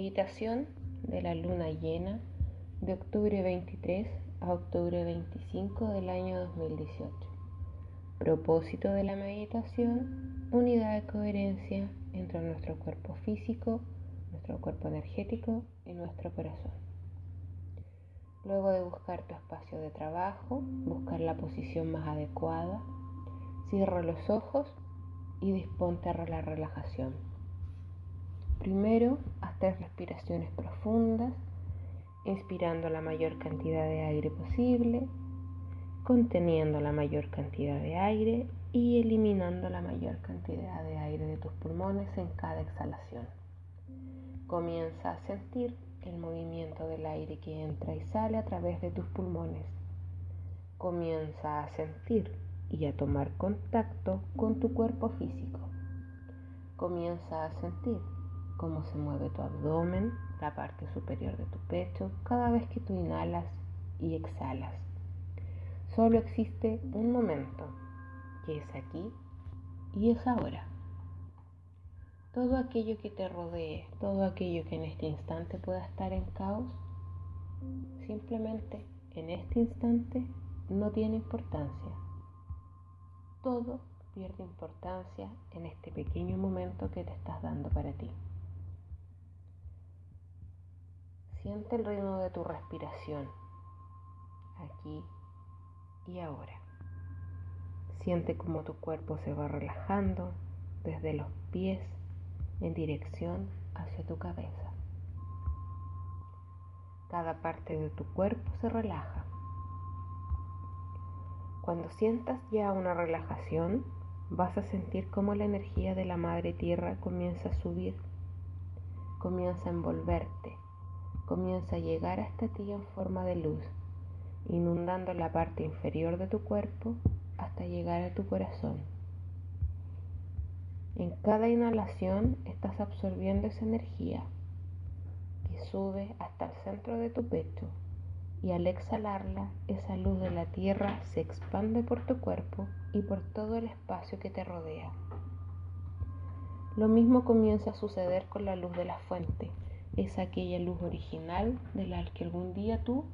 Meditación de la luna llena de octubre 23 a octubre 25 del año 2018. Propósito de la meditación, unidad de coherencia entre nuestro cuerpo físico, nuestro cuerpo energético y nuestro corazón. Luego de buscar tu espacio de trabajo, buscar la posición más adecuada, cierra los ojos y disponte a la relajación. Primero, haz tres respiraciones profundas, inspirando la mayor cantidad de aire posible, conteniendo la mayor cantidad de aire y eliminando la mayor cantidad de aire de tus pulmones en cada exhalación. Comienza a sentir el movimiento del aire que entra y sale a través de tus pulmones. Comienza a sentir y a tomar contacto con tu cuerpo físico. Comienza a sentir cómo se mueve tu abdomen, la parte superior de tu pecho, cada vez que tú inhalas y exhalas. Solo existe un momento, que es aquí y es ahora. Todo aquello que te rodee, todo aquello que en este instante pueda estar en caos, simplemente en este instante no tiene importancia. Todo pierde importancia en este pequeño momento que te estás dando para ti. Siente el ritmo de tu respiración, aquí y ahora. Siente cómo tu cuerpo se va relajando desde los pies en dirección hacia tu cabeza. Cada parte de tu cuerpo se relaja. Cuando sientas ya una relajación, vas a sentir cómo la energía de la Madre Tierra comienza a subir, comienza a envolverte comienza a llegar hasta ti en forma de luz, inundando la parte inferior de tu cuerpo hasta llegar a tu corazón. En cada inhalación estás absorbiendo esa energía que sube hasta el centro de tu pecho y al exhalarla esa luz de la tierra se expande por tu cuerpo y por todo el espacio que te rodea. Lo mismo comienza a suceder con la luz de la fuente es aquella luz original de la que algún día tú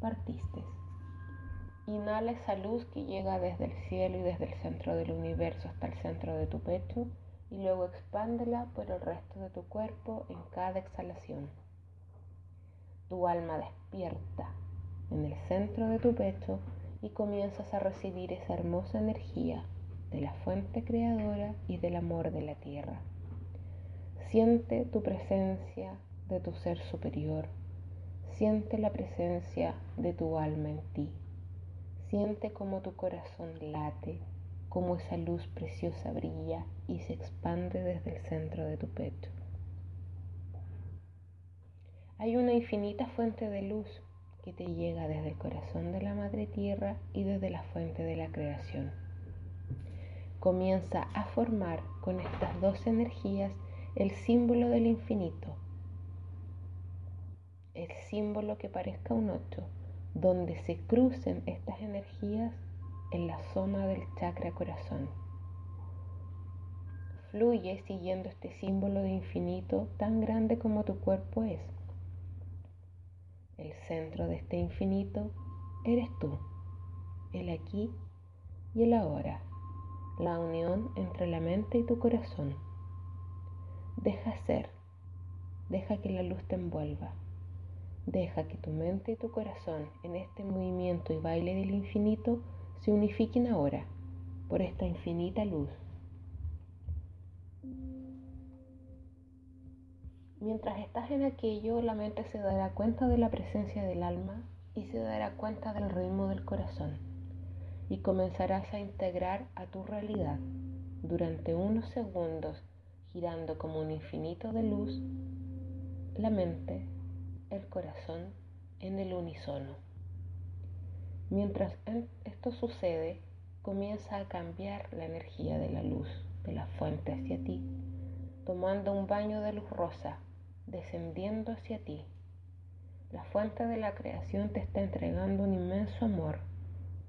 partiste. Inhala esa luz que llega desde el cielo y desde el centro del universo hasta el centro de tu pecho y luego expándela por el resto de tu cuerpo en cada exhalación. Tu alma despierta en el centro de tu pecho y comienzas a recibir esa hermosa energía de la fuente creadora y del amor de la tierra. Siente tu presencia de tu ser superior. Siente la presencia de tu alma en ti. Siente cómo tu corazón late, cómo esa luz preciosa brilla y se expande desde el centro de tu pecho. Hay una infinita fuente de luz que te llega desde el corazón de la Madre Tierra y desde la fuente de la creación. Comienza a formar con estas dos energías el símbolo del infinito, el símbolo que parezca un 8, donde se crucen estas energías en la zona del chakra corazón. Fluye siguiendo este símbolo de infinito tan grande como tu cuerpo es. El centro de este infinito eres tú, el aquí y el ahora, la unión entre la mente y tu corazón. Deja ser, deja que la luz te envuelva. Deja que tu mente y tu corazón en este movimiento y baile del infinito se unifiquen ahora por esta infinita luz. Mientras estás en aquello, la mente se dará cuenta de la presencia del alma y se dará cuenta del ritmo del corazón y comenzarás a integrar a tu realidad durante unos segundos girando como un infinito de luz, la mente, el corazón en el unísono. Mientras esto sucede, comienza a cambiar la energía de la luz de la fuente hacia ti, tomando un baño de luz rosa, descendiendo hacia ti. La fuente de la creación te está entregando un inmenso amor,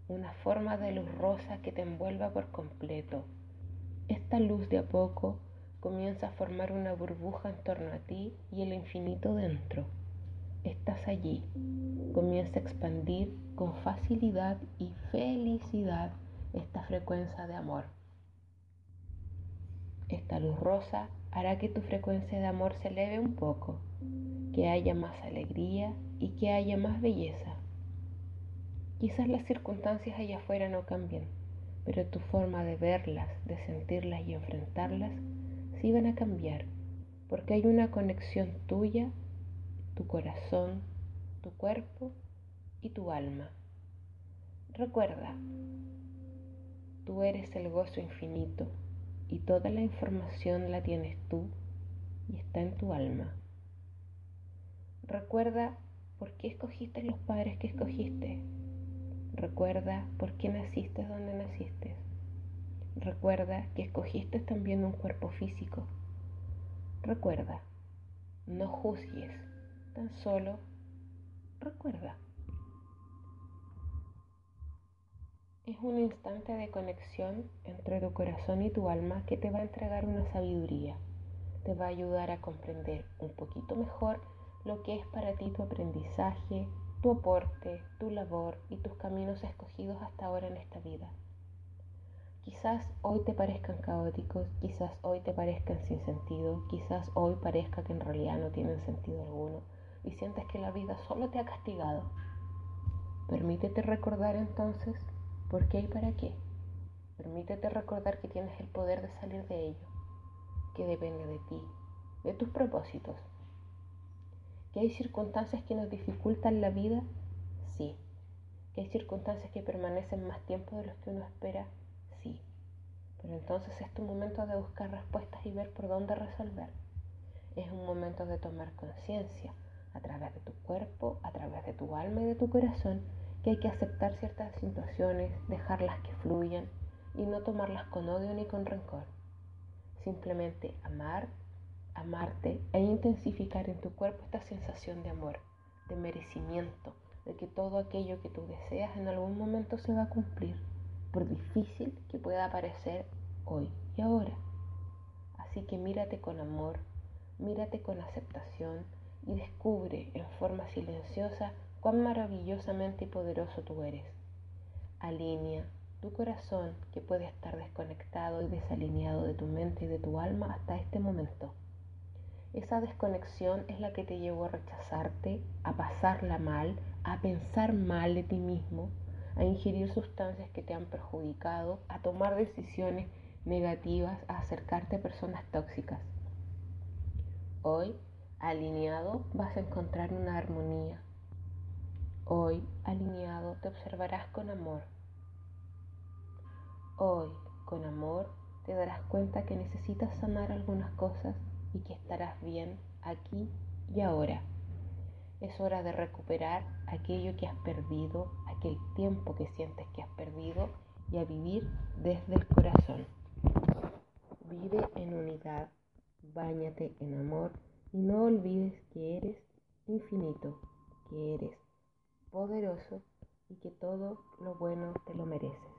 una forma de luz rosa que te envuelva por completo. Esta luz de a poco comienza a formar una burbuja en torno a ti y el infinito dentro. Estás allí, comienza a expandir con facilidad y felicidad esta frecuencia de amor. Esta luz rosa hará que tu frecuencia de amor se eleve un poco, que haya más alegría y que haya más belleza. Quizás las circunstancias allá afuera no cambien, pero tu forma de verlas, de sentirlas y enfrentarlas sí van a cambiar, porque hay una conexión tuya, tu corazón, tu cuerpo y tu alma. Recuerda, tú eres el gozo infinito y toda la información la tienes tú y está en tu alma. Recuerda por qué escogiste los padres que escogiste. Recuerda por qué naciste donde naciste. Recuerda que escogiste también un cuerpo físico. Recuerda, no juzgues, tan solo recuerda. Es un instante de conexión entre tu corazón y tu alma que te va a entregar una sabiduría. Te va a ayudar a comprender un poquito mejor lo que es para ti tu aprendizaje, tu aporte, tu labor y tus caminos escogidos hasta ahora en esta vida. Quizás hoy te parezcan caóticos, quizás hoy te parezcan sin sentido, quizás hoy parezca que en realidad no tienen sentido alguno y sientes que la vida solo te ha castigado. Permítete recordar entonces por qué y para qué. Permítete recordar que tienes el poder de salir de ello, que depende de ti, de tus propósitos. ¿Que hay circunstancias que nos dificultan la vida? Sí. ¿Que hay circunstancias que permanecen más tiempo de los que uno espera? Pero entonces es tu momento de buscar respuestas y ver por dónde resolver. Es un momento de tomar conciencia a través de tu cuerpo, a través de tu alma y de tu corazón, que hay que aceptar ciertas situaciones, dejarlas que fluyan y no tomarlas con odio ni con rencor. Simplemente amar, amarte e intensificar en tu cuerpo esta sensación de amor, de merecimiento, de que todo aquello que tú deseas en algún momento se va a cumplir por difícil que pueda parecer hoy y ahora. Así que mírate con amor, mírate con aceptación y descubre en forma silenciosa cuán maravillosamente poderoso tú eres. Alinea tu corazón que puede estar desconectado y desalineado de tu mente y de tu alma hasta este momento. Esa desconexión es la que te llevó a rechazarte, a pasarla mal, a pensar mal de ti mismo, a ingerir sustancias que te han perjudicado, a tomar decisiones negativas, a acercarte a personas tóxicas. Hoy, alineado, vas a encontrar una armonía. Hoy, alineado, te observarás con amor. Hoy, con amor, te darás cuenta que necesitas sanar algunas cosas y que estarás bien aquí y ahora. Es hora de recuperar aquello que has perdido, aquel tiempo que sientes que has perdido y a vivir desde el corazón. Vive en unidad, báñate en amor y no olvides que eres infinito, que eres poderoso y que todo lo bueno te lo mereces.